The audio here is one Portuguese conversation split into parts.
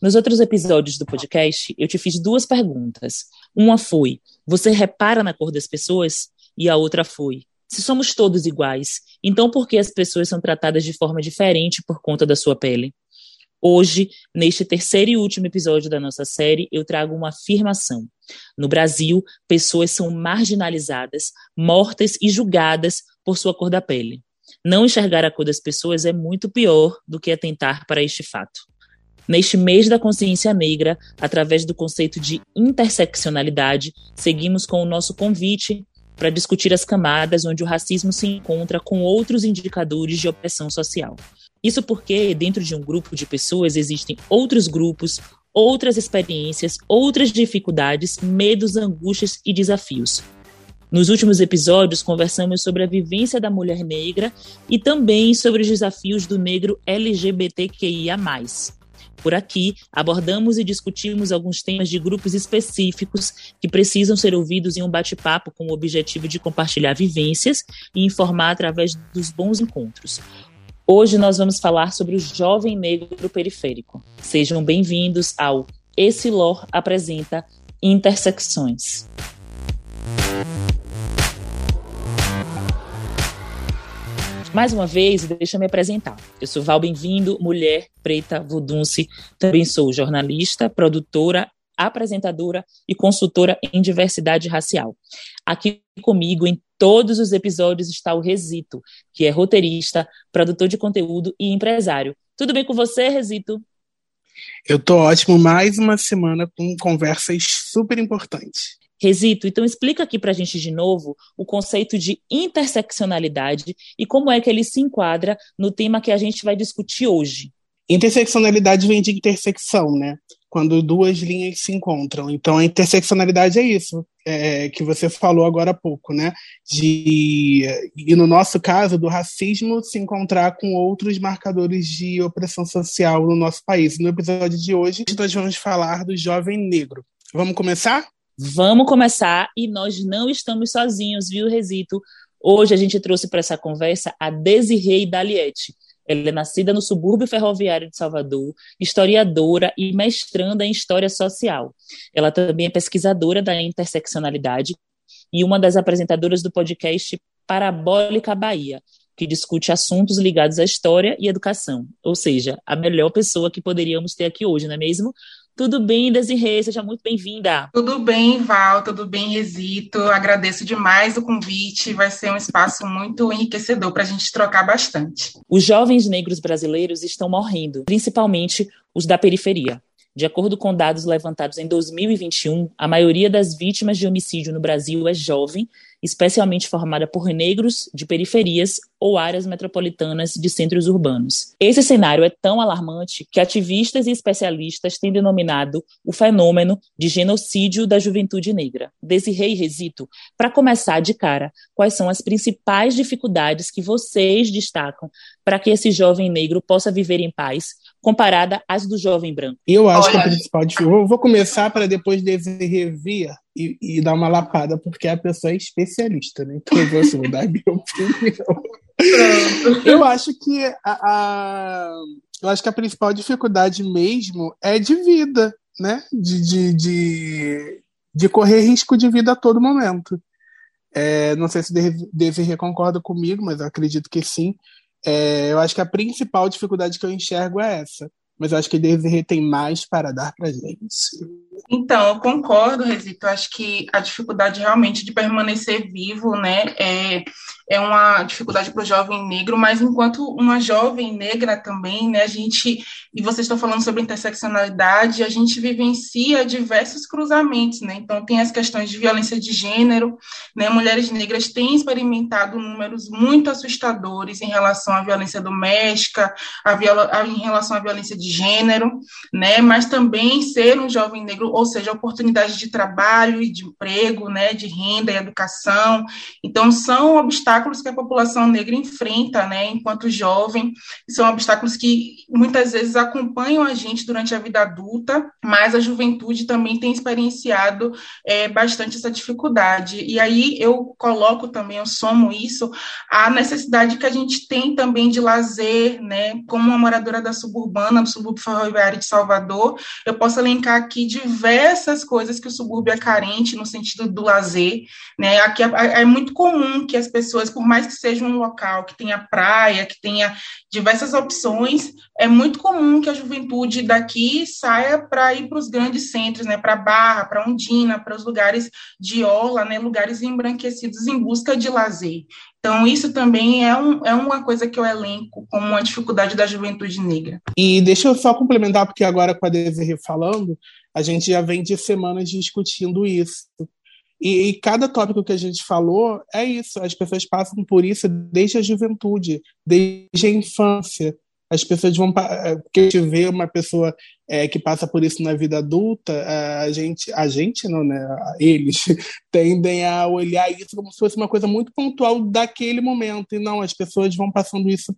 Nos outros episódios do podcast, eu te fiz duas perguntas. Uma foi: você repara na cor das pessoas? E a outra foi: se somos todos iguais, então por que as pessoas são tratadas de forma diferente por conta da sua pele? Hoje, neste terceiro e último episódio da nossa série, eu trago uma afirmação. No Brasil, pessoas são marginalizadas, mortas e julgadas por sua cor da pele. Não enxergar a cor das pessoas é muito pior do que atentar para este fato. Neste mês da consciência negra, através do conceito de interseccionalidade, seguimos com o nosso convite para discutir as camadas onde o racismo se encontra com outros indicadores de opressão social. Isso porque, dentro de um grupo de pessoas, existem outros grupos, outras experiências, outras dificuldades, medos, angústias e desafios. Nos últimos episódios, conversamos sobre a vivência da mulher negra e também sobre os desafios do negro LGBTQIA. Por aqui, abordamos e discutimos alguns temas de grupos específicos que precisam ser ouvidos em um bate-papo com o objetivo de compartilhar vivências e informar através dos bons encontros. Hoje nós vamos falar sobre o jovem negro periférico. Sejam bem-vindos ao Esse Lor apresenta Intersecções. Mais uma vez, deixa eu me apresentar. Eu sou Val Bem-vindo, mulher preta Vudunce. Também sou jornalista, produtora, apresentadora e consultora em diversidade racial. Aqui comigo em todos os episódios está o Resito, que é roteirista, produtor de conteúdo e empresário. Tudo bem com você, Resito? Eu tô ótimo, mais uma semana com conversas super importantes. Resito, então explica aqui para a gente de novo o conceito de interseccionalidade e como é que ele se enquadra no tema que a gente vai discutir hoje. Interseccionalidade vem de intersecção, né? Quando duas linhas se encontram. Então, a interseccionalidade é isso é, que você falou agora há pouco, né? De, e no nosso caso, do racismo se encontrar com outros marcadores de opressão social no nosso país. No episódio de hoje, nós vamos falar do jovem negro. Vamos começar? Vamos começar e nós não estamos sozinhos, viu, Resito? Hoje a gente trouxe para essa conversa a Desirei Daliette. Ela é nascida no subúrbio ferroviário de Salvador, historiadora e mestranda em História Social. Ela também é pesquisadora da interseccionalidade e uma das apresentadoras do podcast Parabólica Bahia, que discute assuntos ligados à história e educação. Ou seja, a melhor pessoa que poderíamos ter aqui hoje, não é mesmo? Tudo bem, Desirê? Seja muito bem-vinda. Tudo bem, Val, tudo bem, Resito. Agradeço demais o convite. Vai ser um espaço muito enriquecedor para a gente trocar bastante. Os jovens negros brasileiros estão morrendo, principalmente os da periferia. De acordo com dados levantados em 2021, a maioria das vítimas de homicídio no Brasil é jovem especialmente formada por negros de periferias ou áreas metropolitanas de centros urbanos. Esse cenário é tão alarmante que ativistas e especialistas têm denominado o fenômeno de genocídio da juventude negra. Desirei Resito, para começar de cara, quais são as principais dificuldades que vocês destacam para que esse jovem negro possa viver em paz, comparada às do jovem branco? Eu acho Olha. que a principal dificuldade. Vou começar para depois Desirê vir e, e dar uma lapada, porque a pessoa é especialista, né? Então eu vou assim, dar minha opinião. eu acho que a, a, eu acho que a principal dificuldade mesmo é de vida, né? De, de, de, de correr risco de vida a todo momento. É, não sei se Desirê concorda comigo, mas eu acredito que sim. É, eu acho que a principal dificuldade que eu enxergo é essa mas eu acho que Desirê tem mais para dar para gente. Então, eu concordo, Resito. Acho que a dificuldade realmente de permanecer vivo, né, é, é uma dificuldade para o jovem negro, mas enquanto uma jovem negra também, né, a gente, e vocês estão falando sobre interseccionalidade, a gente vivencia diversos cruzamentos, né, então tem as questões de violência de gênero, né, mulheres negras têm experimentado números muito assustadores em relação à violência doméstica, a viola, a, em relação à violência de gênero, né, mas também ser um jovem negro ou seja, oportunidades de trabalho e de emprego, né, de renda e educação. Então, são obstáculos que a população negra enfrenta, né, enquanto jovem, são obstáculos que muitas vezes acompanham a gente durante a vida adulta, mas a juventude também tem experienciado é, bastante essa dificuldade. E aí eu coloco também, eu somo isso, a necessidade que a gente tem também de lazer, né, como uma moradora da suburbana, subúrbio ferroviário de Salvador, eu posso elencar aqui diversas coisas que o subúrbio é carente no sentido do lazer, né, aqui é, é muito comum que as pessoas, por mais que seja um local que tenha praia, que tenha diversas opções, é muito comum que a juventude daqui saia para ir para os grandes centros, né, para Barra, para Ondina, para os lugares de orla, né, lugares embranquecidos em busca de lazer. Então, isso também é, um, é uma coisa que eu elenco como uma dificuldade da juventude negra. E deixa eu só complementar, porque agora com a Desirê falando, a gente já vem de semanas discutindo isso. E, e, cada tópico que a gente falou é isso. As pessoas passam por isso desde a juventude, desde a infância. As pessoas vão. Eh, porque a gente vê uma pessoa é, que passa por isso na vida adulta, eh, a gente, a gente não, né? Eles tendem a olhar isso como se fosse uma coisa muito pontual daquele momento. E não, as pessoas vão passando isso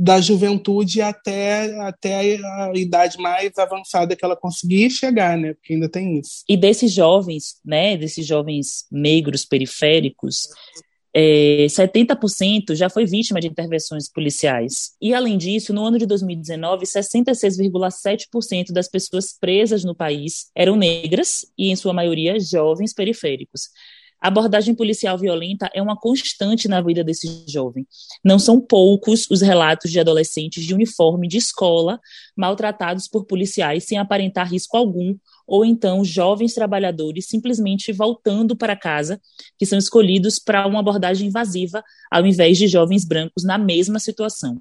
da juventude até, até a idade mais avançada que ela conseguir chegar, né? Porque ainda tem isso. E desses jovens, né? Desses jovens negros periféricos, é, 70% já foi vítima de intervenções policiais. E, além disso, no ano de 2019, 66,7% das pessoas presas no país eram negras e, em sua maioria, jovens periféricos. A abordagem policial violenta é uma constante na vida desse jovem. Não são poucos os relatos de adolescentes de uniforme de escola maltratados por policiais sem aparentar risco algum, ou então jovens trabalhadores simplesmente voltando para casa, que são escolhidos para uma abordagem invasiva, ao invés de jovens brancos na mesma situação.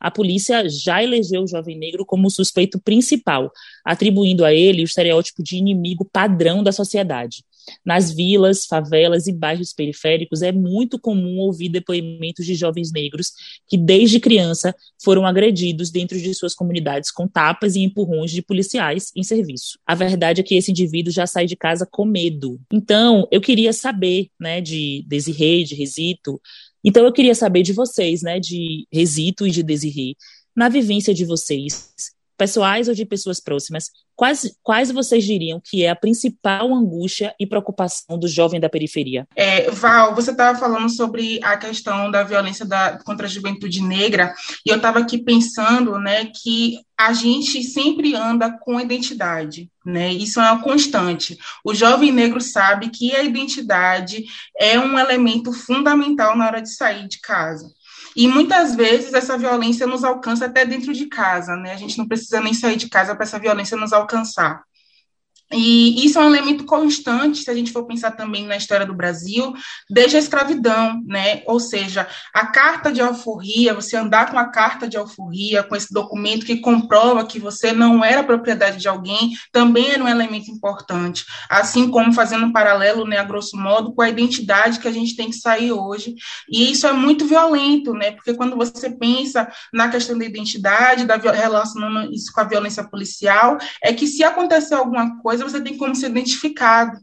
A polícia já elegeu o jovem negro como suspeito principal, atribuindo a ele o estereótipo de inimigo padrão da sociedade. Nas vilas, favelas e bairros periféricos é muito comum ouvir depoimentos de jovens negros que, desde criança, foram agredidos dentro de suas comunidades com tapas e empurrões de policiais em serviço. A verdade é que esse indivíduo já sai de casa com medo. Então, eu queria saber, né, de Desirê, de Resito, então eu queria saber de vocês, né, de Resito e de Desirê, na vivência de vocês, pessoais ou de pessoas próximas, quais, quais vocês diriam que é a principal angústia e preocupação do jovem da periferia? É, Val, você estava falando sobre a questão da violência da, contra a juventude negra, e eu estava aqui pensando né, que a gente sempre anda com identidade, né? Isso é uma constante. O jovem negro sabe que a identidade é um elemento fundamental na hora de sair de casa. E muitas vezes essa violência nos alcança até dentro de casa, né? A gente não precisa nem sair de casa para essa violência nos alcançar. E isso é um elemento constante, se a gente for pensar também na história do Brasil, desde a escravidão, né? Ou seja, a carta de alforria, você andar com a carta de alforria, com esse documento que comprova que você não era propriedade de alguém, também era um elemento importante. Assim como fazendo um paralelo, né, a grosso modo, com a identidade que a gente tem que sair hoje. E isso é muito violento, né? Porque quando você pensa na questão da identidade, da relacionando isso com a violência policial, é que se acontecer alguma coisa, coisa você tem como ser identificado.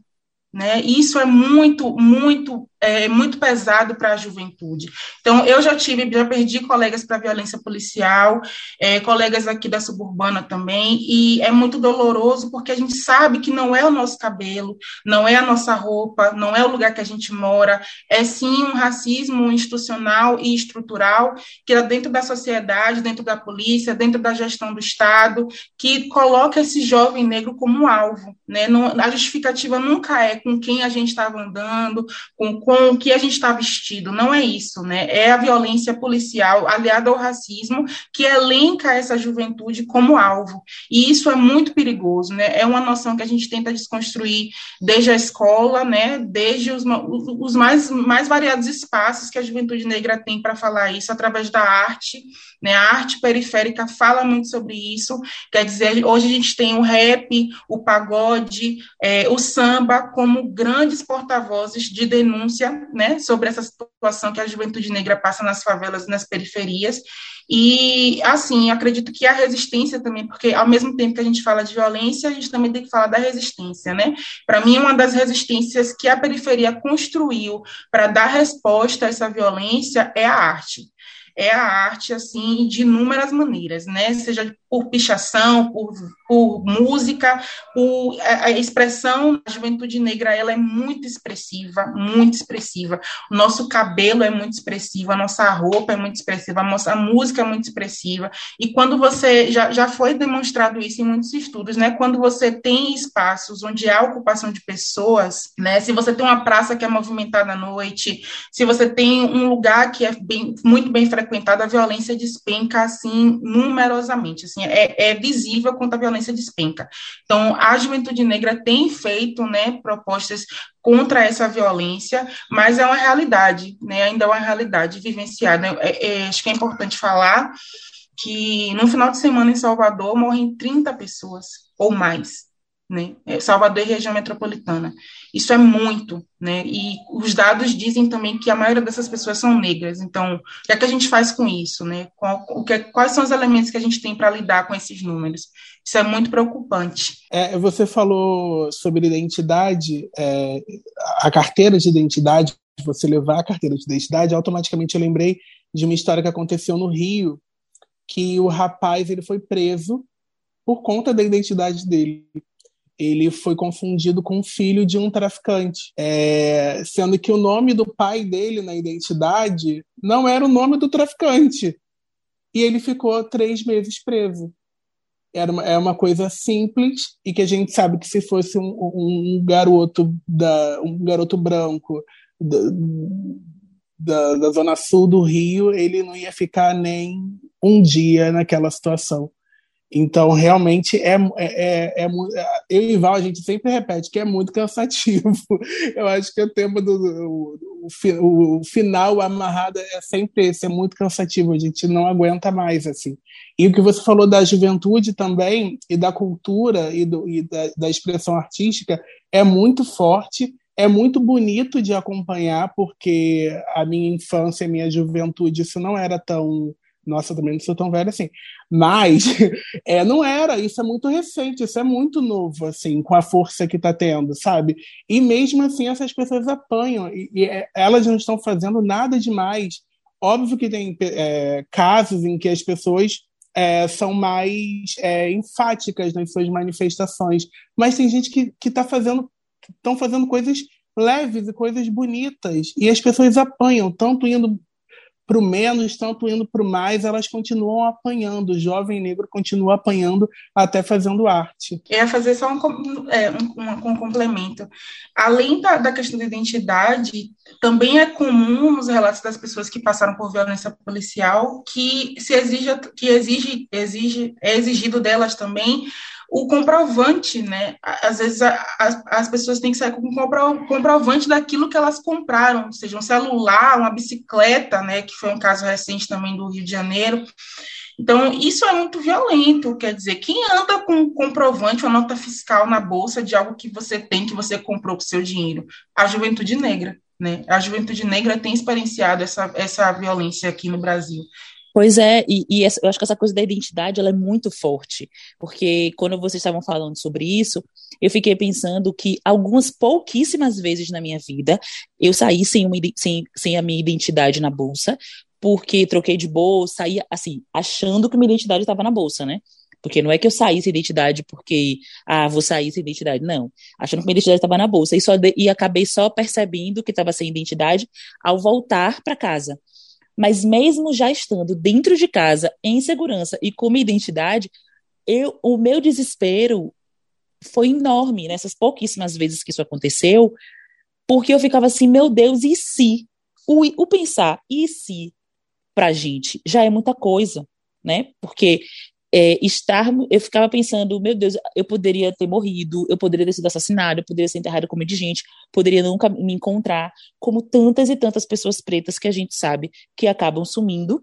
Né? Isso é muito, muito é, muito pesado para a juventude. Então, eu já tive, já perdi colegas para violência policial, é, colegas aqui da suburbana também, e é muito doloroso porque a gente sabe que não é o nosso cabelo, não é a nossa roupa, não é o lugar que a gente mora, é sim um racismo institucional e estrutural que é dentro da sociedade, dentro da polícia, dentro da gestão do Estado, que coloca esse jovem negro como alvo. Né? Não, a justificativa nunca é com quem a gente estava andando, com com o que a gente está vestido, não é isso, né? É a violência policial aliada ao racismo que elenca essa juventude como alvo. E isso é muito perigoso, né? É uma noção que a gente tenta desconstruir desde a escola, né? Desde os, os mais, mais variados espaços que a juventude negra tem para falar isso, através da arte, né? A arte periférica fala muito sobre isso, quer dizer, hoje a gente tem o rap, o pagode, é, o samba como grandes porta-vozes de denúncia denúncia, né, sobre essa situação que a juventude negra passa nas favelas e nas periferias. E, assim, acredito que a resistência também, porque ao mesmo tempo que a gente fala de violência, a gente também tem que falar da resistência, né? Para mim, uma das resistências que a periferia construiu para dar resposta a essa violência é a arte é a arte, assim, de inúmeras maneiras, né? Seja por pichação, por, por música, por a, a expressão da juventude negra, ela é muito expressiva, muito expressiva. O nosso cabelo é muito expressivo, a nossa roupa é muito expressiva, a nossa música é muito expressiva. E quando você, já, já foi demonstrado isso em muitos estudos, né? Quando você tem espaços onde há ocupação de pessoas, né? Se você tem uma praça que é movimentada à noite, se você tem um lugar que é bem, muito bem frequentado, frequentada, a violência despenca, assim, numerosamente, assim, é, é visível quanto a violência despenca. Então, a juventude negra tem feito, né, propostas contra essa violência, mas é uma realidade, né, ainda é uma realidade vivenciada. É, é, acho que é importante falar que no final de semana em Salvador morrem 30 pessoas ou mais, né? É, Salvador e região metropolitana. Isso é muito, né? E os dados dizem também que a maioria dessas pessoas são negras. Então, o que é que a gente faz com isso, né? Qual, o que, quais são os elementos que a gente tem para lidar com esses números? Isso é muito preocupante. É, você falou sobre identidade, é, a carteira de identidade, você levar a carteira de identidade, automaticamente eu lembrei de uma história que aconteceu no Rio, que o rapaz ele foi preso por conta da identidade dele ele foi confundido com o filho de um traficante, é, sendo que o nome do pai dele na identidade não era o nome do traficante. E ele ficou três meses preso. Era uma, é uma coisa simples e que a gente sabe que se fosse um, um garoto da, um garoto branco da, da, da zona sul do Rio, ele não ia ficar nem um dia naquela situação. Então, realmente, é, é, é, é, eu e Val, a gente sempre repete que é muito cansativo. Eu acho que o tempo do o, o, o final amarrado é sempre esse, é muito cansativo, a gente não aguenta mais, assim. E o que você falou da juventude também, e da cultura, e, do, e da, da expressão artística, é muito forte, é muito bonito de acompanhar, porque a minha infância, a minha juventude, isso não era tão nossa, também não sou tão velho assim. Mas é, não era, isso é muito recente, isso é muito novo, assim, com a força que está tendo, sabe? E mesmo assim essas pessoas apanham, e, e é, elas não estão fazendo nada demais. Óbvio que tem é, casos em que as pessoas é, são mais é, enfáticas nas suas manifestações, mas tem gente que está fazendo, estão fazendo coisas leves e coisas bonitas, e as pessoas apanham, tanto indo para o menos, tanto indo para o mais, elas continuam apanhando. O jovem negro continua apanhando até fazendo arte. Ia fazer só um, é, um, um complemento. Além da, da, questão da identidade, também é comum nos relatos das pessoas que passaram por violência policial que se exija, que exige, exige, é exigido delas também o comprovante, né? Às vezes a, a, as pessoas têm que sair com o comprovante daquilo que elas compraram, seja um celular, uma bicicleta, né? Que foi um caso recente também do Rio de Janeiro. Então, isso é muito violento, quer dizer, quem anda com comprovante, uma nota fiscal na bolsa de algo que você tem, que você comprou com seu dinheiro? A juventude negra, né? A juventude negra tem experienciado essa, essa violência aqui no Brasil. Pois é, e, e, eu acho que essa coisa da identidade ela é muito forte, porque quando vocês estavam falando sobre isso, eu fiquei pensando que algumas pouquíssimas vezes na minha vida eu saí sem, uma, sem, sem a minha identidade na bolsa, porque troquei de bolsa, saí assim, achando que minha identidade estava na bolsa, né? Porque não é que eu saí sem identidade porque, ah, vou sair sem identidade. Não. Achando que minha identidade estava na bolsa. E, só de, e acabei só percebendo que estava sem identidade ao voltar para casa. Mas mesmo já estando dentro de casa, em segurança e com minha identidade, eu, o meu desespero foi enorme nessas pouquíssimas vezes que isso aconteceu, porque eu ficava assim, meu Deus, e se? O, o pensar, e se? Pra gente, já é muita coisa, né? Porque é, estar, eu ficava pensando, meu Deus, eu poderia ter morrido, eu poderia ter sido assassinado, eu poderia ser enterrado como de gente, poderia nunca me encontrar, como tantas e tantas pessoas pretas que a gente sabe que acabam sumindo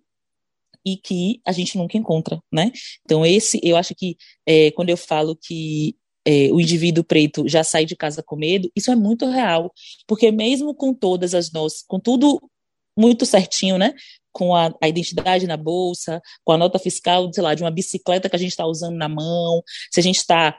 e que a gente nunca encontra, né? Então esse, eu acho que é, quando eu falo que é, o indivíduo preto já sai de casa com medo, isso é muito real, porque mesmo com todas as nossas, com tudo muito certinho, né? Com a, a, identidade na bolsa, com a nota fiscal, sei lá, de uma bicicleta que a gente está usando na mão, se a gente está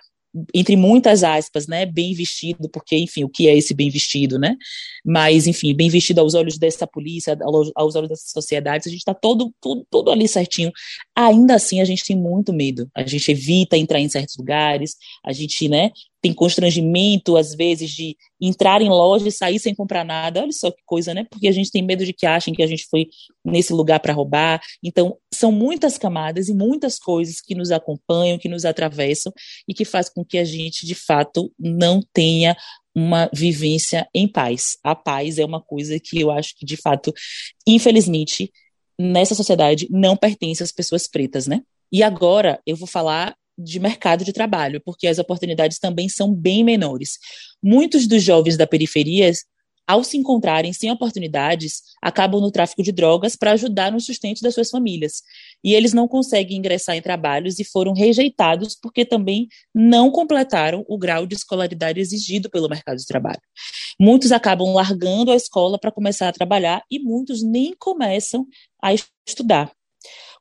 entre muitas aspas, né, bem vestido, porque, enfim, o que é esse bem vestido, né? Mas, enfim, bem vestido aos olhos dessa polícia, aos olhos dessa sociedade, a gente está todo, tudo ali certinho. Ainda assim, a gente tem muito medo. A gente evita entrar em certos lugares, a gente, né, tem constrangimento, às vezes, de entrar em loja e sair sem comprar nada. Olha só que coisa, né? Porque a gente tem medo de que achem que a gente foi nesse lugar para roubar. Então, são muitas camadas e muitas coisas que nos acompanham, que nos atravessam e que faz com que a gente, de fato, não tenha uma vivência em paz. A paz é uma coisa que eu acho que, de fato, infelizmente, nessa sociedade não pertence às pessoas pretas, né? E agora eu vou falar de mercado de trabalho, porque as oportunidades também são bem menores. Muitos dos jovens da periferia, ao se encontrarem sem oportunidades, acabam no tráfico de drogas para ajudar no sustento das suas famílias. E eles não conseguem ingressar em trabalhos e foram rejeitados porque também não completaram o grau de escolaridade exigido pelo mercado de trabalho. Muitos acabam largando a escola para começar a trabalhar e muitos nem começam a estudar.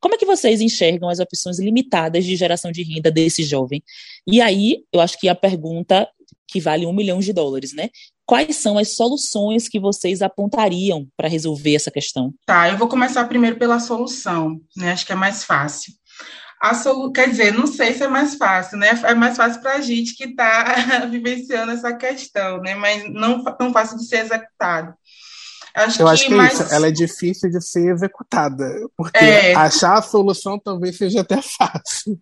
Como é que vocês enxergam as opções limitadas de geração de renda desse jovem? E aí, eu acho que a pergunta que vale um milhão de dólares, né? Quais são as soluções que vocês apontariam para resolver essa questão? Tá, eu vou começar primeiro pela solução, né? Acho que é mais fácil. A solu... Quer dizer, não sei se é mais fácil, né? É mais fácil para a gente que está vivenciando essa questão, né? Mas não tão fácil de ser executado. Acho eu que acho que mais... é isso. Ela é difícil de ser executada, porque é. achar a solução talvez seja até fácil.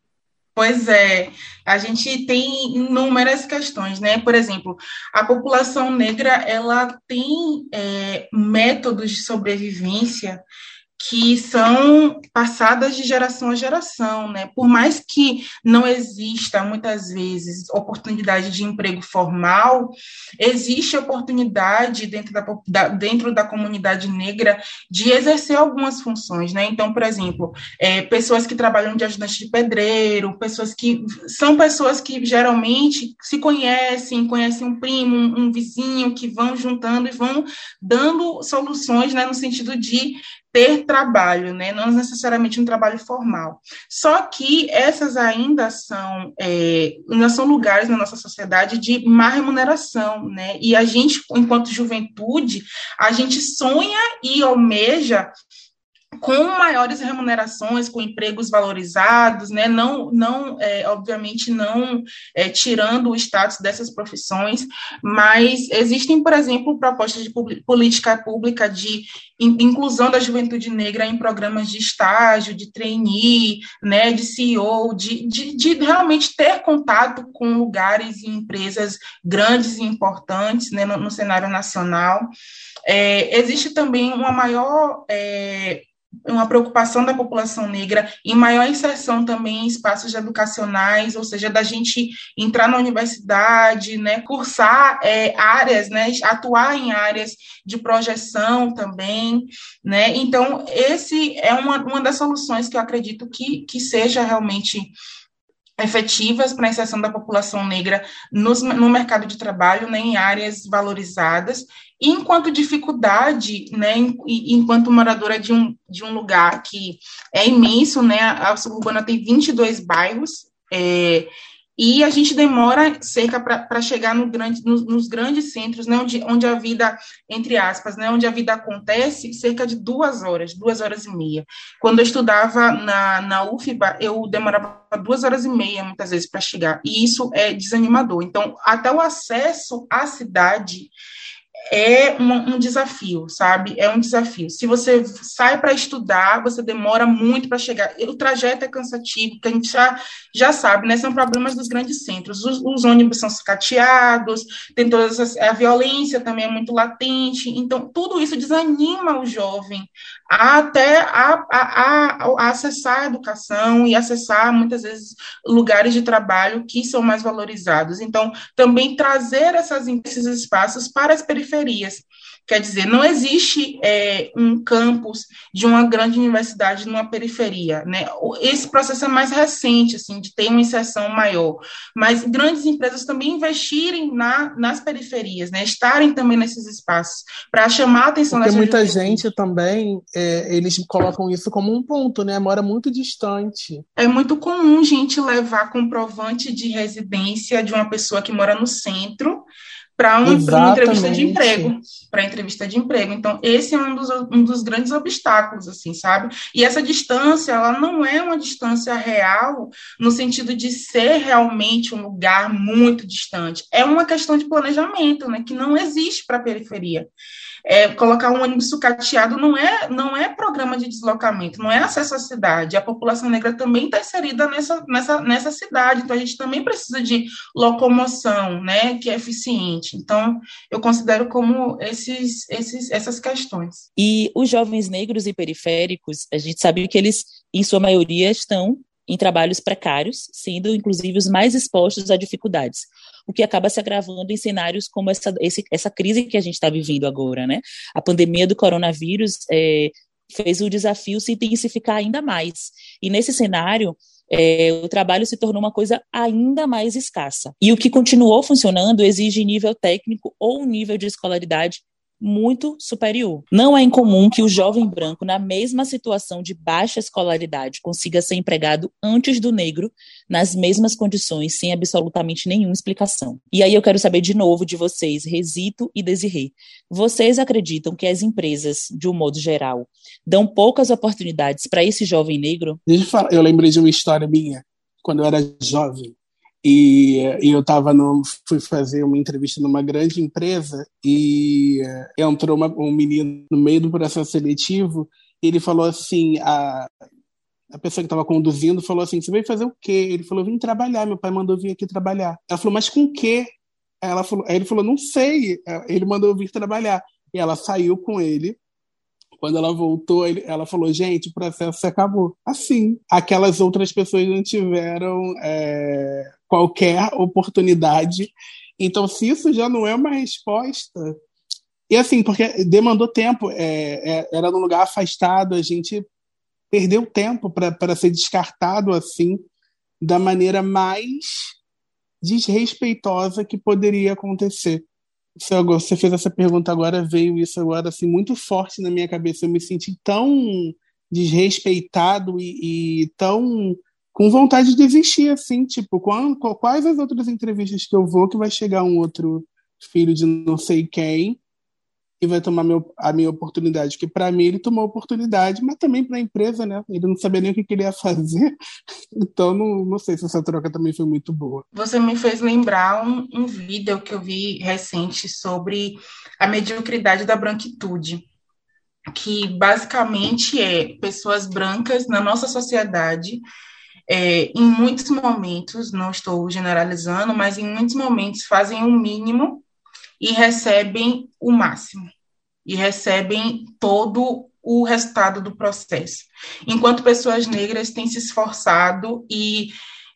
Pois é, a gente tem inúmeras questões, né? Por exemplo, a população negra ela tem é, métodos de sobrevivência que são passadas de geração a geração, né? Por mais que não exista muitas vezes oportunidade de emprego formal, existe oportunidade dentro da, da dentro da comunidade negra de exercer algumas funções, né? Então, por exemplo, é, pessoas que trabalham de ajudante de pedreiro, pessoas que são pessoas que geralmente se conhecem, conhecem um primo, um, um vizinho, que vão juntando e vão dando soluções, né? No sentido de ter trabalho, né? não necessariamente um trabalho formal. Só que essas ainda são, é, ainda são lugares na nossa sociedade de má remuneração, né? E a gente, enquanto juventude, a gente sonha e almeja com maiores remunerações, com empregos valorizados, né? não, não é, obviamente, não é, tirando o status dessas profissões, mas existem, por exemplo, propostas de política pública de inclusão da juventude negra em programas de estágio, de trainee, né, de CEO, de, de, de realmente ter contato com lugares e empresas grandes e importantes né, no, no cenário nacional. É, existe também uma maior é, uma preocupação da população negra em maior inserção também em espaços educacionais, ou seja, da gente entrar na universidade, né, cursar é, áreas, né, atuar em áreas de projeção também, né, então esse é uma, uma das soluções que eu acredito que, que seja realmente efetivas para a inserção da população negra nos, no mercado de trabalho, né, em áreas valorizadas, e enquanto dificuldade, né, enquanto moradora de um, de um lugar que é imenso, né, a suburbana tem 22 bairros, é, e a gente demora cerca para chegar no grande, nos, nos, grandes centros, né, onde, onde a vida, entre aspas, né, onde a vida acontece, cerca de duas horas, duas horas e meia. Quando eu estudava na, na UFBA, eu demorava duas horas e meia, muitas vezes, para chegar, e isso é desanimador. Então, até o acesso à cidade é um, um, desafio, sabe? É um desafio. Se você sai para estudar, você demora muito para chegar. O trajeto é cansativo, que a gente já, já sabe, né? São problemas dos grandes centros. Os, os ônibus são sucateados, tem todas as, a violência também é muito latente. Então, tudo isso desanima o jovem até a, a, a, acessar a educação e acessar, muitas vezes, lugares de trabalho que são mais valorizados. Então, também trazer essas, esses espaços para as periferias. Quer dizer, não existe é, um campus de uma grande universidade numa periferia, né? Esse processo é mais recente, assim, de ter uma inserção maior. Mas grandes empresas também investirem na, nas periferias, né? Estarem também nesses espaços para chamar a atenção Porque muita gente também, é, eles colocam isso como um ponto, né? Mora muito distante. É muito comum gente levar comprovante de residência de uma pessoa que mora no centro para um, uma entrevista de emprego, para entrevista de emprego. Então, esse é um dos, um dos grandes obstáculos, assim, sabe? E essa distância, ela não é uma distância real no sentido de ser realmente um lugar muito distante. É uma questão de planejamento, né, que não existe para a periferia é, colocar um ônibus sucateado não é, não é programa de deslocamento, não é acesso à cidade. A população negra também está inserida nessa, nessa, nessa cidade, então a gente também precisa de locomoção, né, que é eficiente. Então, eu considero como esses, esses, essas questões. E os jovens negros e periféricos, a gente sabe que eles, em sua maioria, estão em trabalhos precários, sendo inclusive os mais expostos a dificuldades, o que acaba se agravando em cenários como essa, esse, essa crise que a gente está vivendo agora, né? A pandemia do coronavírus é, fez o desafio se intensificar ainda mais. E nesse cenário, é, o trabalho se tornou uma coisa ainda mais escassa. E o que continuou funcionando exige nível técnico ou nível de escolaridade muito superior. Não é incomum que o jovem branco, na mesma situação de baixa escolaridade, consiga ser empregado antes do negro, nas mesmas condições, sem absolutamente nenhuma explicação. E aí eu quero saber de novo de vocês, Resito e Desirê. Vocês acreditam que as empresas, de um modo geral, dão poucas oportunidades para esse jovem negro? Deixa eu falar, eu lembrei de uma história minha, quando eu era jovem. E, e eu tava no, fui fazer uma entrevista numa grande empresa e entrou uma, um menino no meio do processo seletivo e ele falou assim, a, a pessoa que estava conduzindo falou assim, você veio fazer o quê? Ele falou, vim trabalhar, meu pai mandou vir aqui trabalhar. Ela falou, mas com quê? Ela falou, aí ele falou, não sei, ele mandou vir trabalhar. E ela saiu com ele quando ela voltou, ela falou: gente, o processo acabou. Assim, aquelas outras pessoas não tiveram é, qualquer oportunidade. Então, se isso já não é uma resposta. E assim, porque demandou tempo, é, é, era num lugar afastado, a gente perdeu tempo para ser descartado assim, da maneira mais desrespeitosa que poderia acontecer você fez essa pergunta agora, veio isso agora assim muito forte na minha cabeça. Eu me senti tão desrespeitado e, e tão com vontade de desistir, assim, tipo, quais as outras entrevistas que eu vou que vai chegar um outro filho de não sei quem e vai tomar meu, a minha oportunidade, que para mim ele tomou a oportunidade, mas também para a empresa, né? Ele não sabia nem o que, que ele ia fazer, então não, não sei se essa troca também foi muito boa. Você me fez lembrar um, um vídeo que eu vi recente sobre a mediocridade da branquitude, que basicamente é pessoas brancas na nossa sociedade é, em muitos momentos, não estou generalizando, mas em muitos momentos fazem o mínimo e recebem o máximo, e recebem todo o resultado do processo. Enquanto pessoas negras têm se esforçado e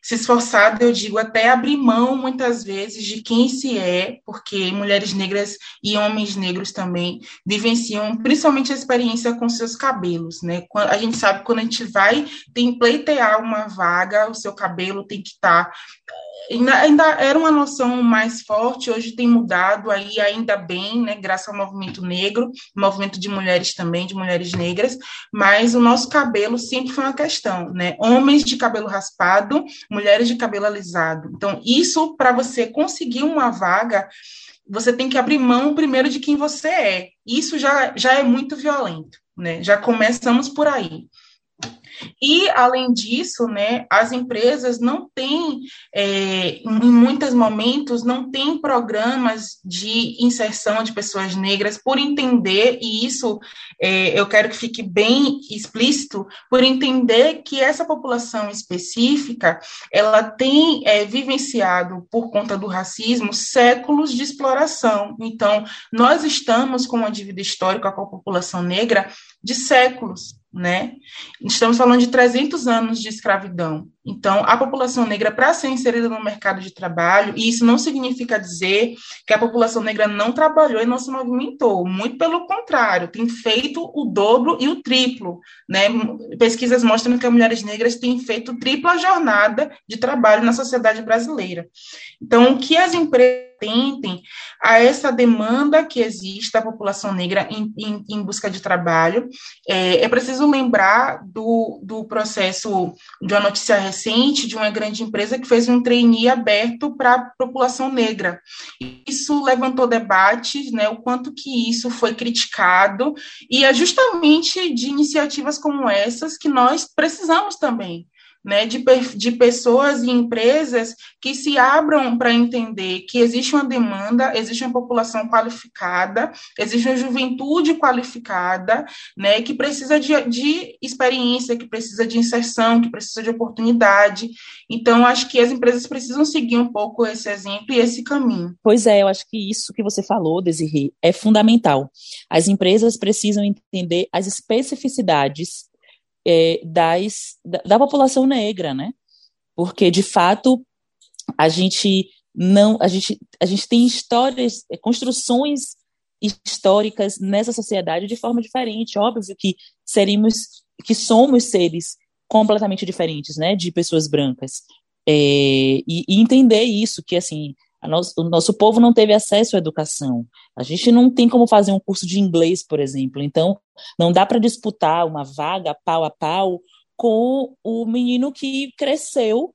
se esforçado, eu digo, até abrir mão, muitas vezes, de quem se é, porque mulheres negras e homens negros também vivenciam, principalmente a experiência com seus cabelos, né? A gente sabe que quando a gente vai tem pleitear uma vaga, o seu cabelo tem que estar tá ainda, ainda era uma noção mais forte, hoje tem mudado aí, ainda bem, né, graças ao movimento negro, movimento de mulheres também, de mulheres negras, mas o nosso cabelo sempre foi uma questão, né, homens de cabelo raspado, mulheres de cabelo alisado, então isso, para você conseguir uma vaga, você tem que abrir mão primeiro de quem você é, isso já, já é muito violento, né, já começamos por aí. E, além disso, né, as empresas não têm, é, em muitos momentos, não têm programas de inserção de pessoas negras, por entender, e isso é, eu quero que fique bem explícito, por entender que essa população específica, ela tem é, vivenciado, por conta do racismo, séculos de exploração. Então, nós estamos com uma dívida histórica com a população negra de séculos né? Estamos falando de 300 anos de escravidão. Então, a população negra, para ser inserida no mercado de trabalho, e isso não significa dizer que a população negra não trabalhou e não se movimentou, muito pelo contrário, tem feito o dobro e o triplo, né? Pesquisas mostram que as mulheres negras têm feito tripla jornada de trabalho na sociedade brasileira. Então, o que as empresas atentem a essa demanda que existe da população negra em, em, em busca de trabalho. É, é, preciso lembrar do, do processo de uma notícia recente de uma grande empresa que fez um trainee aberto para a população negra. Isso levantou debates, né, o quanto que isso foi criticado, e é justamente de iniciativas como essas que nós precisamos também né, de, de pessoas e empresas que se abram para entender que existe uma demanda, existe uma população qualificada, existe uma juventude qualificada, né, que precisa de, de experiência, que precisa de inserção, que precisa de oportunidade. Então, acho que as empresas precisam seguir um pouco esse exemplo e esse caminho. Pois é, eu acho que isso que você falou, Desirê, é fundamental. As empresas precisam entender as especificidades é, das, da, da população negra, né? Porque, de fato, a gente não a gente a gente tem histórias é, construções históricas nessa sociedade de forma diferente. Óbvio que seríamos que somos seres completamente diferentes né? De pessoas brancas. É, e, e, entender isso que assim nosso, o nosso povo não teve acesso à educação. A gente não tem como fazer um curso de inglês, por exemplo. Então, não dá para disputar uma vaga pau a pau com o menino que cresceu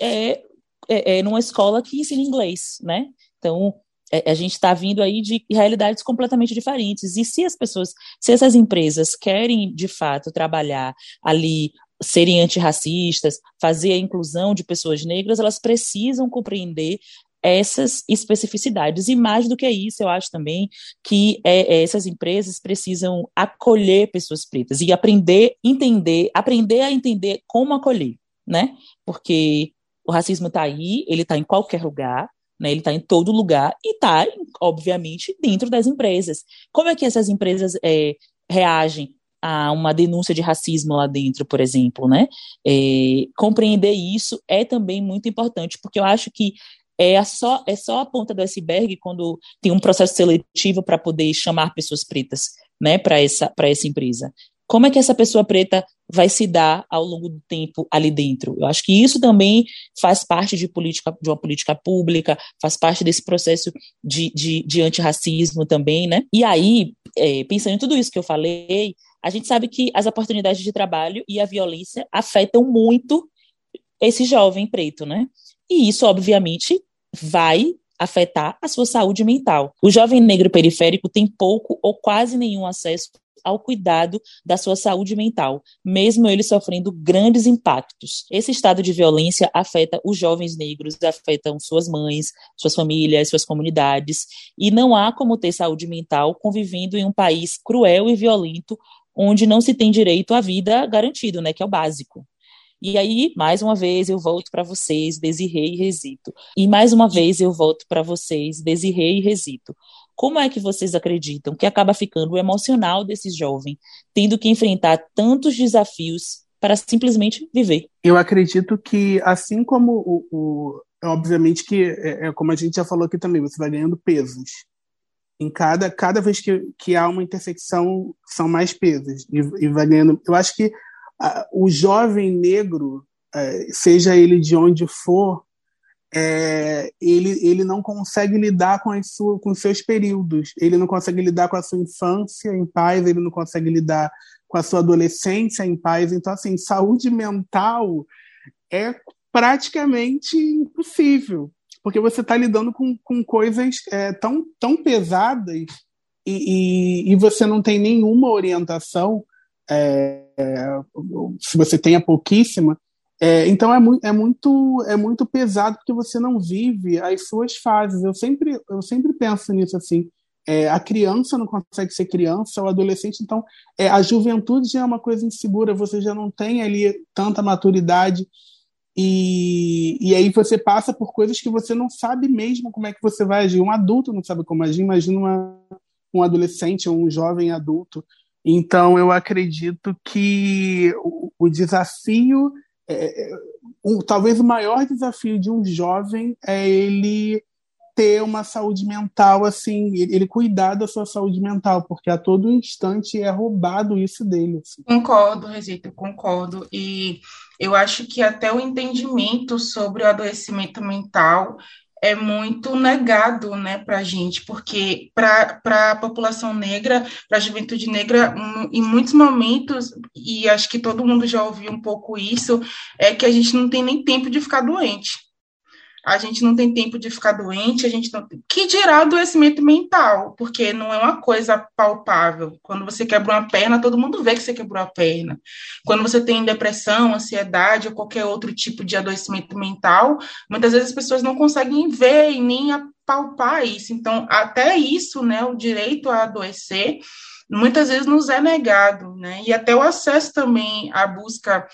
é, é, é numa escola que ensina inglês, né? Então, é, a gente está vindo aí de realidades completamente diferentes. E se as pessoas, se essas empresas querem de fato trabalhar ali, serem antirracistas, fazer a inclusão de pessoas negras, elas precisam compreender essas especificidades. E mais do que isso, eu acho também que é, é, essas empresas precisam acolher pessoas pretas e aprender, entender, aprender a entender como acolher, né? Porque o racismo está aí, ele está em qualquer lugar, né? Ele está em todo lugar e está, obviamente, dentro das empresas. Como é que essas empresas é, reagem a uma denúncia de racismo lá dentro, por exemplo, né? É, compreender isso é também muito importante, porque eu acho que é só, é só a ponta do iceberg quando tem um processo seletivo para poder chamar pessoas pretas né, para essa, essa empresa. Como é que essa pessoa preta vai se dar ao longo do tempo ali dentro? Eu acho que isso também faz parte de, política, de uma política pública, faz parte desse processo de, de, de antirracismo também, né? E aí, é, pensando em tudo isso que eu falei, a gente sabe que as oportunidades de trabalho e a violência afetam muito esse jovem preto, né? E isso, obviamente, vai afetar a sua saúde mental. O jovem negro periférico tem pouco ou quase nenhum acesso ao cuidado da sua saúde mental, mesmo ele sofrendo grandes impactos. Esse estado de violência afeta os jovens negros, afetam suas mães, suas famílias, suas comunidades, e não há como ter saúde mental convivendo em um país cruel e violento, onde não se tem direito à vida garantido, né, que é o básico. E aí, mais uma vez, eu volto para vocês, Desirei e Resito. E mais uma vez eu volto para vocês, Desirei e Resito. Como é que vocês acreditam que acaba ficando o emocional desse jovem, tendo que enfrentar tantos desafios para simplesmente viver? Eu acredito que, assim como o, o obviamente que é, é, como a gente já falou aqui também, você vai ganhando pesos. Em cada, cada vez que, que há uma intersecção, são mais pesos. E, e vai ganhando. Eu acho que o jovem negro, é, seja ele de onde for, é, ele, ele não consegue lidar com, as sua, com seus períodos, ele não consegue lidar com a sua infância em paz, ele não consegue lidar com a sua adolescência em paz. Então, assim, saúde mental é praticamente impossível, porque você está lidando com, com coisas é, tão, tão pesadas e, e, e, você não tem nenhuma orientação é, se você tenha pouquíssima. É, então é, mu é, muito, é muito pesado porque você não vive as suas fases. Eu sempre, eu sempre penso nisso assim. É, a criança não consegue ser criança, o adolescente, então é, a juventude já é uma coisa insegura, você já não tem ali tanta maturidade e, e aí você passa por coisas que você não sabe mesmo como é que você vai agir. Um adulto não sabe como agir, imagina uma, um adolescente ou um jovem adulto. Então eu acredito que o, o desafio, é, é um, talvez o maior desafio de um jovem é ele ter uma saúde mental assim, ele cuidar da sua saúde mental, porque a todo instante é roubado isso dele. Assim. Concordo, Resito, concordo. E eu acho que até o entendimento sobre o adoecimento mental é muito negado né, para a gente, porque para a população negra, para a juventude negra, em muitos momentos, e acho que todo mundo já ouviu um pouco isso, é que a gente não tem nem tempo de ficar doente a gente não tem tempo de ficar doente, a gente não que dirá adoecimento mental, porque não é uma coisa palpável. Quando você quebra uma perna, todo mundo vê que você quebrou a perna. Quando você tem depressão, ansiedade ou qualquer outro tipo de adoecimento mental, muitas vezes as pessoas não conseguem ver e nem palpar isso. Então, até isso, né, o direito a adoecer, muitas vezes nos é negado, né? E até o acesso também à busca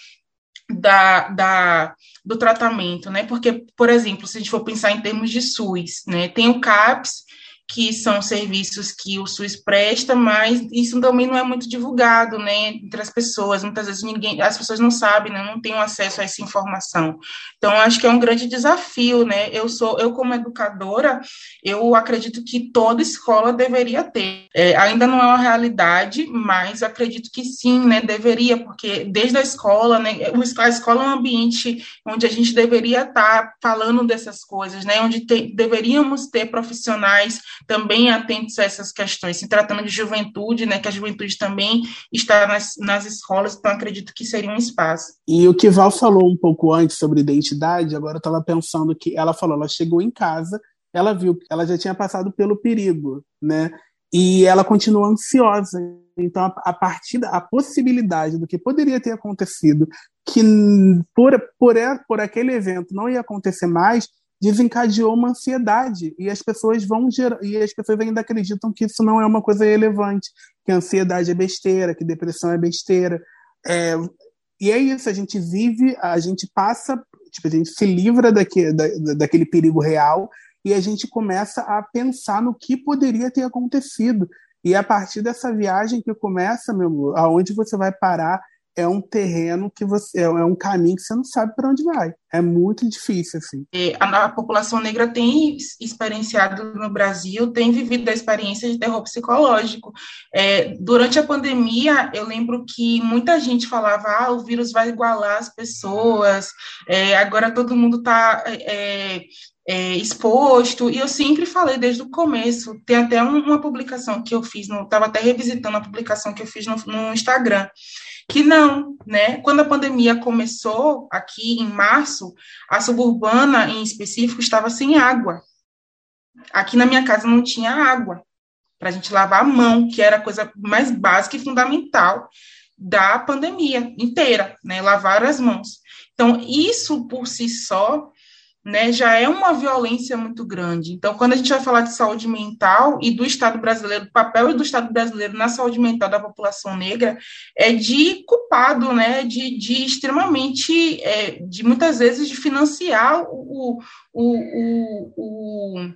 da, da, do tratamento, né? Porque, por exemplo, se a gente for pensar em termos de SUS, né? Tem o CAPS, que são serviços que o SUS presta, mas isso também não é muito divulgado, né, entre as pessoas. Muitas vezes ninguém, as pessoas não sabem, né, não têm acesso a essa informação. Então, acho que é um grande desafio, né. Eu sou, eu como educadora, eu acredito que toda escola deveria ter. É, ainda não é uma realidade, mas acredito que sim, né, deveria, porque desde a escola, né, a escola é um ambiente onde a gente deveria estar falando dessas coisas, né, onde te, deveríamos ter profissionais também atentos a essas questões, se tratando de juventude, né, que a juventude também está nas, nas escolas, então acredito que seria um espaço. E o que Val falou um pouco antes sobre identidade, agora eu estava pensando que ela falou, ela chegou em casa, ela viu, ela já tinha passado pelo perigo, né, e ela continua ansiosa. Então, a, partir da a possibilidade do que poderia ter acontecido, que por, por, por aquele evento não ia acontecer mais, desencadeou uma ansiedade e as pessoas vão gerar, e as pessoas ainda acreditam que isso não é uma coisa relevante, que ansiedade é besteira, que depressão é besteira. É, e é isso, a gente vive, a gente passa, tipo, a gente se livra daquele, da, daquele perigo real e a gente começa a pensar no que poderia ter acontecido. E é a partir dessa viagem que começa, meu amor, aonde você vai parar é um terreno que você é um caminho que você não sabe para onde vai. É muito difícil assim. A, a, população negra tem experienciado no Brasil, tem vivido a experiência de terror psicológico. É, durante a pandemia, eu lembro que muita gente falava: ah, o vírus vai igualar as pessoas. É, agora todo mundo está é, é, exposto, e eu sempre falei desde o começo, tem até um, uma publicação que eu fiz, estava até revisitando a publicação que eu fiz no, no Instagram, que não, né? Quando a pandemia começou aqui em março, a suburbana em específico estava sem água. Aqui na minha casa não tinha água para a gente lavar a mão, que era a coisa mais básica e fundamental da pandemia inteira, né? Lavar as mãos. Então, isso por si só né, já é uma violência muito grande. Então, quando a gente vai falar de saúde mental e do Estado brasileiro, do papel do Estado brasileiro na saúde mental da população negra, é de culpado, né, de, de extremamente, é, de muitas vezes, de financiar o, o, o, o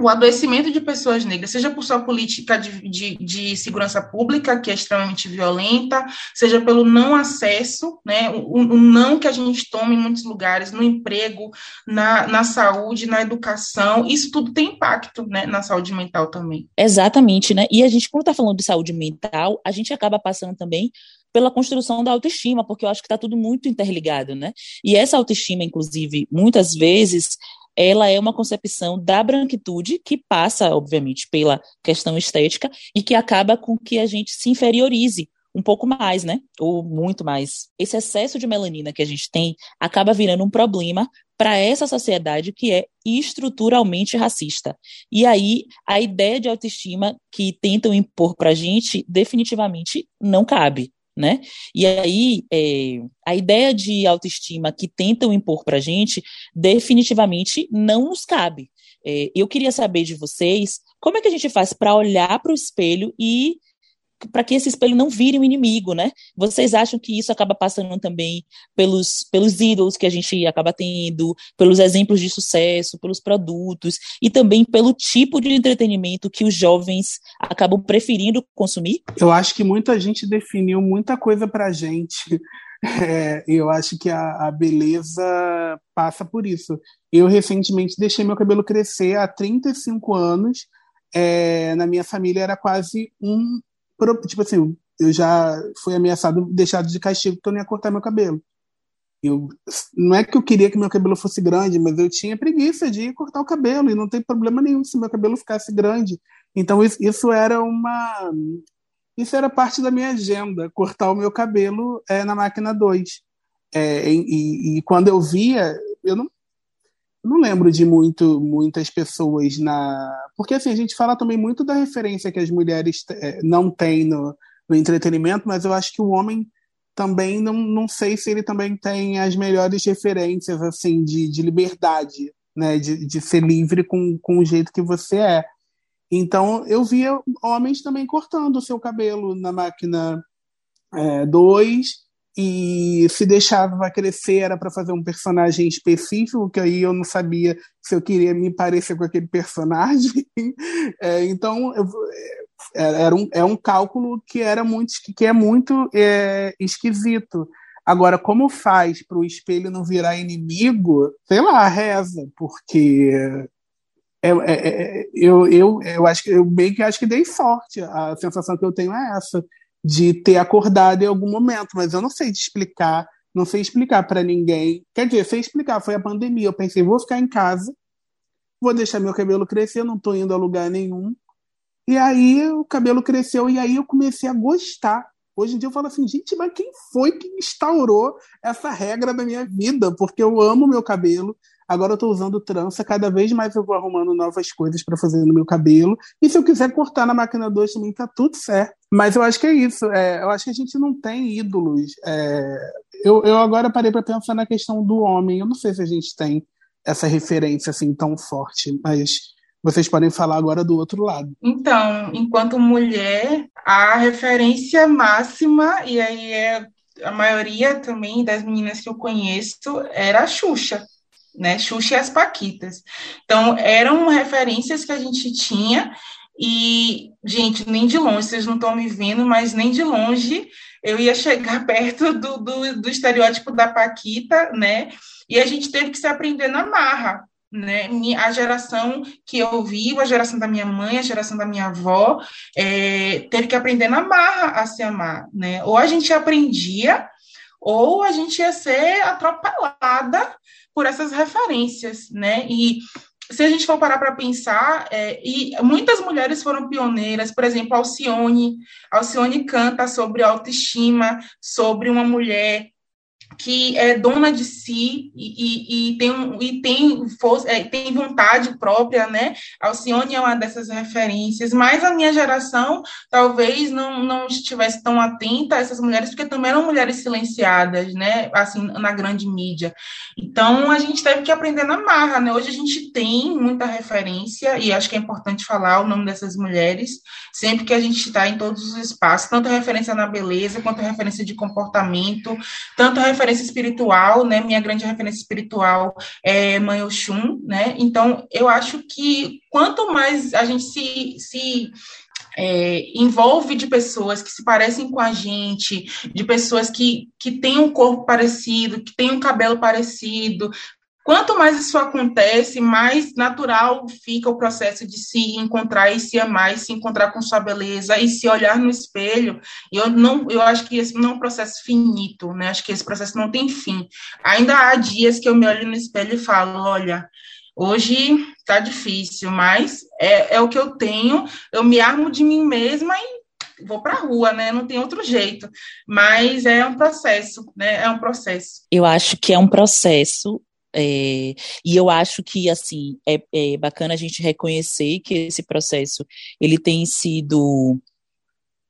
o adoecimento de pessoas negras, seja por sua política de, de, de, segurança pública, que é extremamente violenta, seja pelo não acesso, né, o, o, não que a gente toma em muitos lugares, no emprego, na, na saúde, na educação, isso tudo tem impacto né, na saúde mental também. Exatamente, né? E a gente, quando está falando de saúde mental, a gente acaba passando também pela construção da autoestima, porque eu acho que está tudo muito interligado, né? E essa autoestima, inclusive, muitas vezes ela é uma concepção da branquitude que passa, obviamente, pela questão estética e que acaba com que a gente se inferiorize um pouco mais, né? Ou muito mais. Esse excesso de melanina que a gente tem acaba virando um problema para essa sociedade que é estruturalmente racista. E aí a ideia de autoestima que tentam impor para a gente definitivamente não cabe. Né? E aí, é, a ideia de autoestima que tentam impor para a gente definitivamente não nos cabe. É, eu queria saber de vocês como é que a gente faz para olhar para o espelho e para que esse espelho não vire um inimigo, né? Vocês acham que isso acaba passando também pelos, pelos ídolos que a gente acaba tendo, pelos exemplos de sucesso, pelos produtos e também pelo tipo de entretenimento que os jovens acabam preferindo consumir? Eu acho que muita gente definiu muita coisa para a gente. É, eu acho que a, a beleza passa por isso. Eu recentemente deixei meu cabelo crescer há 35 anos. É, na minha família era quase um tipo assim, eu já fui ameaçado, deixado de castigo porque eu não ia cortar meu cabelo. Eu, não é que eu queria que meu cabelo fosse grande, mas eu tinha preguiça de cortar o cabelo e não tem problema nenhum se meu cabelo ficasse grande. Então isso, isso era uma isso era parte da minha agenda, cortar o meu cabelo é, na máquina 2. É, e, e, quando eu via, eu não, não lembro de muito, muitas pessoas na. Porque assim, a gente fala também muito da referência que as mulheres é, não têm no, no entretenimento, mas eu acho que o homem também não, não sei se ele também tem as melhores referências assim de, de liberdade, né? De, de ser livre com, com o jeito que você é. Então eu via homens também cortando o seu cabelo na máquina 2, é, e se deixava crescer era para fazer um personagem específico, que aí eu não sabia se eu queria me parecer com aquele personagem. É, então, eu, é, era um, é um cálculo que era muito que é muito é, esquisito. Agora, como faz para o espelho não virar inimigo? Sei lá, reza, porque é, é, é, eu, eu, eu acho que eu bem que acho que dei sorte. A sensação que eu tenho é essa de ter acordado em algum momento, mas eu não sei te explicar, não sei explicar para ninguém. Quer dizer, sei explicar, foi a pandemia. Eu pensei, vou ficar em casa, vou deixar meu cabelo crescer, não estou indo a lugar nenhum. E aí o cabelo cresceu e aí eu comecei a gostar. Hoje em dia eu falo assim, gente, mas quem foi que instaurou essa regra da minha vida? Porque eu amo meu cabelo, Agora eu estou usando trança, cada vez mais eu vou arrumando novas coisas para fazer no meu cabelo. E se eu quiser cortar na máquina 2 também tá tudo certo. Mas eu acho que é isso. É, eu acho que a gente não tem ídolos. É, eu, eu agora parei para pensar na questão do homem. Eu não sei se a gente tem essa referência assim tão forte, mas vocês podem falar agora do outro lado. Então, enquanto mulher, a referência máxima, e aí é a maioria também das meninas que eu conheço, era a Xuxa né? Xuxa e as Paquitas. Então, eram referências que a gente tinha e, gente, nem de longe, vocês não estão me vendo, mas nem de longe eu ia chegar perto do, do, do estereótipo da Paquita, né? E a gente teve que se aprender na marra, né? A geração que eu vivo, a geração da minha mãe, a geração da minha avó, é, teve que aprender na marra a se amar, né? Ou a gente aprendia, ou a gente ia ser atropelada por essas referências, né? E se a gente for parar para pensar, é, e muitas mulheres foram pioneiras, por exemplo, Alcione, Alcione canta sobre autoestima, sobre uma mulher que é dona de si e, e, e tem, e tem, força, é, tem vontade própria, né? Alcione é uma dessas referências, mas a minha geração talvez não, não estivesse tão atenta a essas mulheres, porque também eram mulheres silenciadas, né? Assim, na grande mídia. Então, a gente teve que aprender na marra, né? Hoje a gente tem muita referência, e acho que é importante falar o nome dessas mulheres, sempre que a gente está em todos os espaços, tanto referência na beleza, quanto referência de comportamento, tanto referência referência espiritual, né? Minha grande referência espiritual é Mãe Oxum, né? Então, eu acho que quanto mais a gente se, se é, envolve de pessoas que se parecem com a gente, de pessoas que, que têm um corpo parecido, que têm um cabelo parecido, Quanto mais isso acontece, mais natural fica o processo de se encontrar e se amar, e se encontrar com sua beleza e se olhar no espelho. Eu não, eu acho que esse não é um processo finito, né? Acho que esse processo não tem fim. Ainda há dias que eu me olho no espelho e falo, olha, hoje tá difícil, mas é, é o que eu tenho. Eu me armo de mim mesma e vou para a rua, né? Não tem outro jeito. Mas é um processo, né? É um processo. Eu acho que é um processo é, e eu acho que assim é, é, bacana a gente reconhecer que esse processo ele tem sido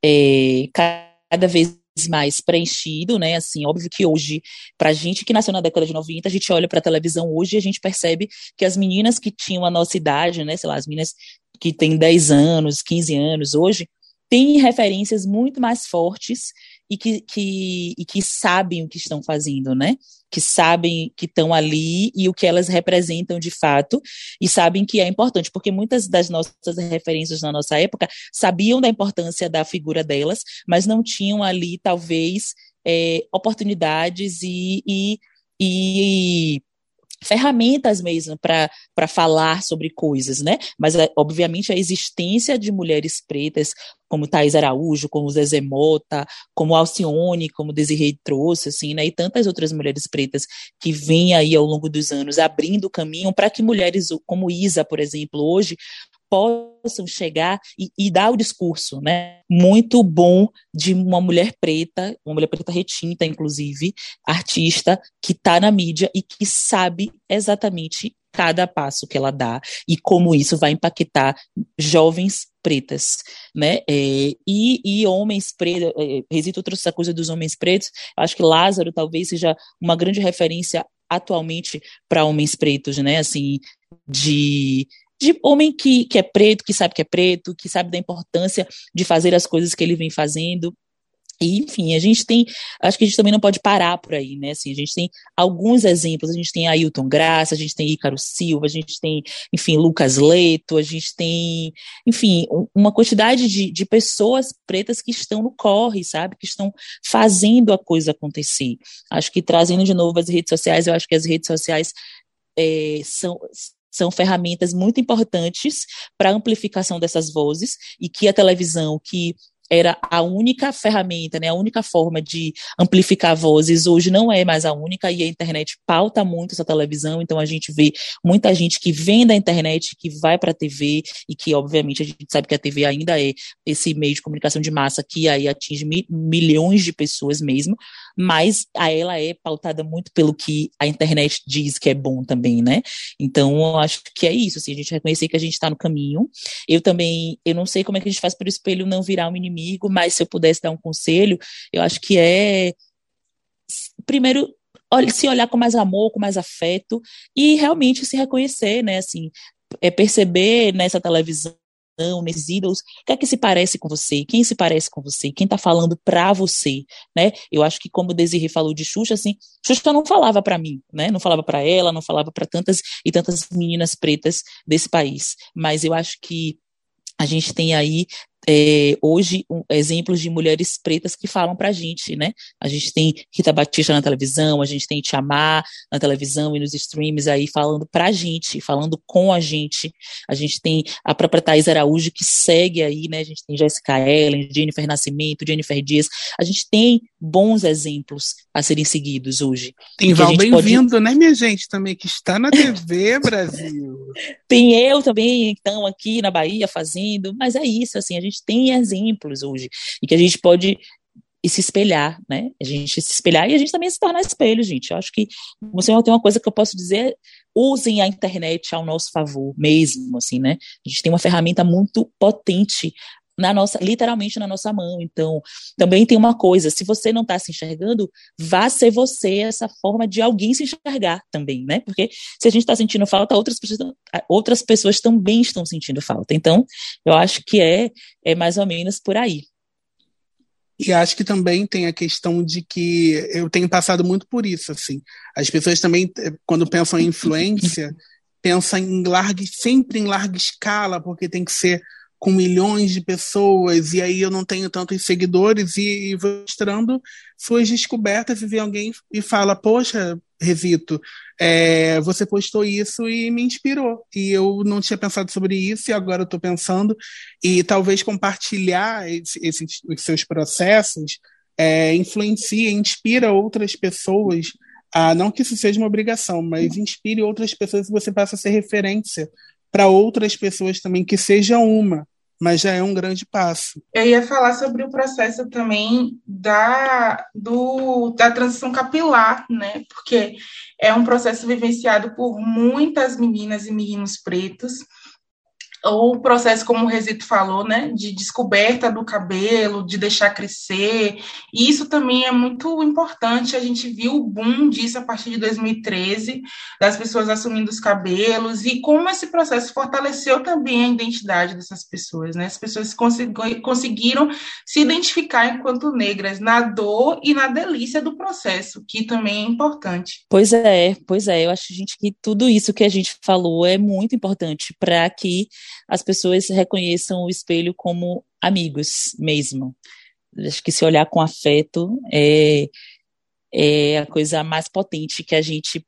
é, cada vez mais preenchido, né? Assim, óbvio que hoje, pra gente que nasceu na década de 90, a gente olha pra televisão hoje e a gente percebe que as meninas que tinham a nossa idade, né? Sei lá, as meninas que têm 10 anos, 15 anos hoje, têm referências muito mais fortes e que, que, e que sabem o que estão fazendo, né? Que sabem que estão ali e o que elas representam de fato, e sabem que é importante, porque muitas das nossas referências na nossa época sabiam da importância da figura delas, mas não tinham ali, talvez, é, oportunidades e, e, e ferramentas mesmo para falar sobre coisas, né? Mas, é, obviamente, a existência de mulheres pretas, como Thais Araújo, como Zezé Mota, como Alcione, como Desiree trouxe, assim, né? E tantas outras mulheres pretas que vêm aí ao longo dos anos abrindo caminho para que mulheres como Isa, por exemplo, hoje possam chegar e, e, dar o discurso, né? Muito bom de uma mulher preta, uma mulher preta retinta, inclusive, artista, que está na mídia e que sabe exatamente cada passo que ela dá e como isso vai impactar jovens pretas, né? É, e, e, homens pretos, é, Resito trouxe essa coisa dos homens pretos, acho que Lázaro talvez seja uma grande referência atualmente para homens pretos, né? Assim, de de homem que, que é preto, que sabe que é preto, que sabe da importância de fazer as coisas que ele vem fazendo. E, enfim, a gente tem, acho que a gente também não pode parar por aí, né? Assim, a gente tem alguns exemplos, a gente tem Ailton Graça, a gente tem Ícaro Silva, a gente tem, enfim, Lucas Leto, a gente tem, enfim, uma quantidade de, de pessoas pretas que estão no corre, sabe? Que estão fazendo a coisa acontecer. Acho que trazendo de novo as redes sociais, eu acho que as redes sociais é, são, são ferramentas muito importantes para a amplificação dessas vozes e que a televisão, que era a única ferramenta, né, a única forma de amplificar vozes, hoje não é mais a única, e a internet pauta muito essa televisão, então a gente vê muita gente que vem da internet, que vai para a TV, e que, obviamente, a gente sabe que a TV ainda é esse meio de comunicação de massa que aí atinge mi milhões de pessoas mesmo, mas ela é pautada muito pelo que a internet diz que é bom também, né? Então, eu acho que é isso, assim, a gente reconhecer que a gente está no caminho. Eu também, eu não sei como é que a gente faz para o espelho não virar um inimigo inimigo, mas se eu pudesse dar um conselho, eu acho que é primeiro se olhar com mais amor, com mais afeto e realmente se reconhecer, né, assim, é perceber nessa televisão nesses ídolos, o que é que se parece com você, quem se parece com você, quem está falando para você, né? Eu acho que como o falou de Xuxa, assim, Xuxa não falava para mim, né? Não falava para ela, não falava para tantas e tantas meninas pretas desse país, mas eu acho que a gente tem aí é, hoje um, exemplos de mulheres pretas que falam para a gente, né? A gente tem Rita Batista na televisão, a gente tem Tiamar na televisão e nos streams aí falando para a gente, falando com a gente. A gente tem a própria Thais Araújo que segue aí, né? A gente tem Jessica Ellen, Jennifer Nascimento, Jennifer Dias. A gente tem bons exemplos a serem seguidos hoje. Tem Val bem-vindo, pode... né, minha gente, também, que está na TV Brasil. tem eu também, então, aqui na Bahia fazendo, mas é isso, assim, a gente tem exemplos hoje, e que a gente pode se espelhar, né? A gente se espelhar e a gente também se tornar espelho, gente. Eu acho que você tem uma coisa que eu posso dizer, usem a internet ao nosso favor mesmo, assim, né? A gente tem uma ferramenta muito potente na nossa, literalmente na nossa mão. Então, também tem uma coisa, se você não está se enxergando, vá ser você essa forma de alguém se enxergar também, né? Porque se a gente está sentindo falta, outras pessoas, outras pessoas também estão sentindo falta. Então, eu acho que é, é mais ou menos por aí. E acho que também tem a questão de que eu tenho passado muito por isso, assim. As pessoas também, quando pensam em influência, pensam em larga, sempre em larga escala, porque tem que ser com milhões de pessoas e aí eu não tenho tantos seguidores e, e mostrando suas descobertas e vem alguém e fala, poxa, Revito, é, você postou isso e me inspirou. E eu não tinha pensado sobre isso e agora eu estou pensando. E talvez compartilhar esse, esses, os seus processos é, influencia, inspira outras pessoas. A, não que isso seja uma obrigação, mas inspire outras pessoas e você passa a ser referência para outras pessoas também, que seja uma mas já é um grande passo. Eu ia falar sobre o processo também da, do, da transição capilar, né? Porque é um processo vivenciado por muitas meninas e meninos pretos. O processo, como o Resito falou, né, de descoberta do cabelo, de deixar crescer, e isso também é muito importante, a gente viu o boom disso a partir de 2013, das pessoas assumindo os cabelos, e como esse processo fortaleceu também a identidade dessas pessoas, né, as pessoas conseguiram se identificar enquanto negras na dor e na delícia do processo, que também é importante. Pois é, pois é, eu acho, gente, que tudo isso que a gente falou é muito importante para que as pessoas reconheçam o espelho como amigos mesmo. Acho que se olhar com afeto é, é a coisa mais potente que a gente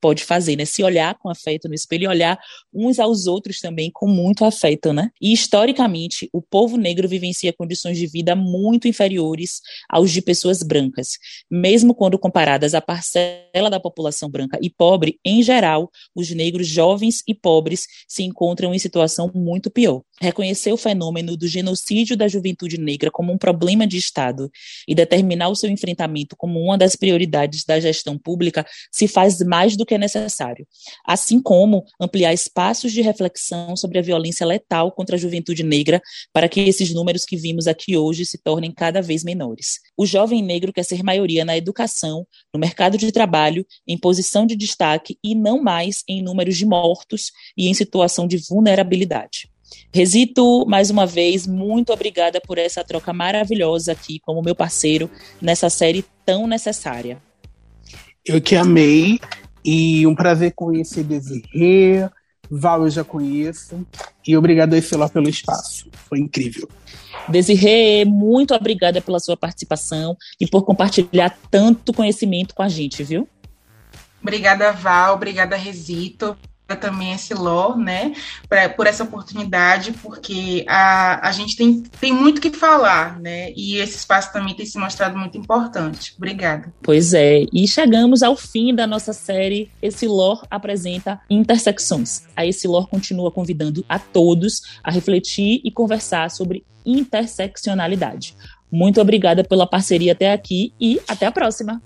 pode fazer, né? Se olhar com afeto no espelho e olhar uns aos outros também com muito afeto, né? E historicamente, o povo negro vivencia condições de vida muito inferiores aos de pessoas brancas, mesmo quando comparadas à parcela da população branca e pobre, em geral, os negros jovens e pobres se encontram em situação muito pior. Reconhecer o fenômeno do genocídio da juventude negra como um problema de Estado e determinar o seu enfrentamento como uma das prioridades da gestão pública se faz mais do que necessário, assim como ampliar espaços de reflexão sobre a violência letal contra a juventude negra para que esses números que vimos aqui hoje se tornem cada vez menores. O jovem negro quer ser maioria na educação, no mercado de trabalho, em posição de destaque e não mais em números de mortos e em situação de vulnerabilidade. Resito, mais uma vez, muito obrigada por essa troca maravilhosa aqui como meu parceiro nessa série tão necessária. Eu que amei e um prazer conhecer Desirê. Val eu já conheço. E obrigado, Esceló, pelo espaço. Foi incrível. Desirê, muito obrigada pela sua participação e por compartilhar tanto conhecimento com a gente, viu? Obrigada, Val. Obrigada, Resito também esse LOR, né, pra, por essa oportunidade, porque a, a gente tem, tem muito que falar, né, e esse espaço também tem se mostrado muito importante. Obrigada. Pois é, e chegamos ao fim da nossa série Esse LOR apresenta intersecções. A Esse LOR continua convidando a todos a refletir e conversar sobre interseccionalidade. Muito obrigada pela parceria até aqui e até a próxima.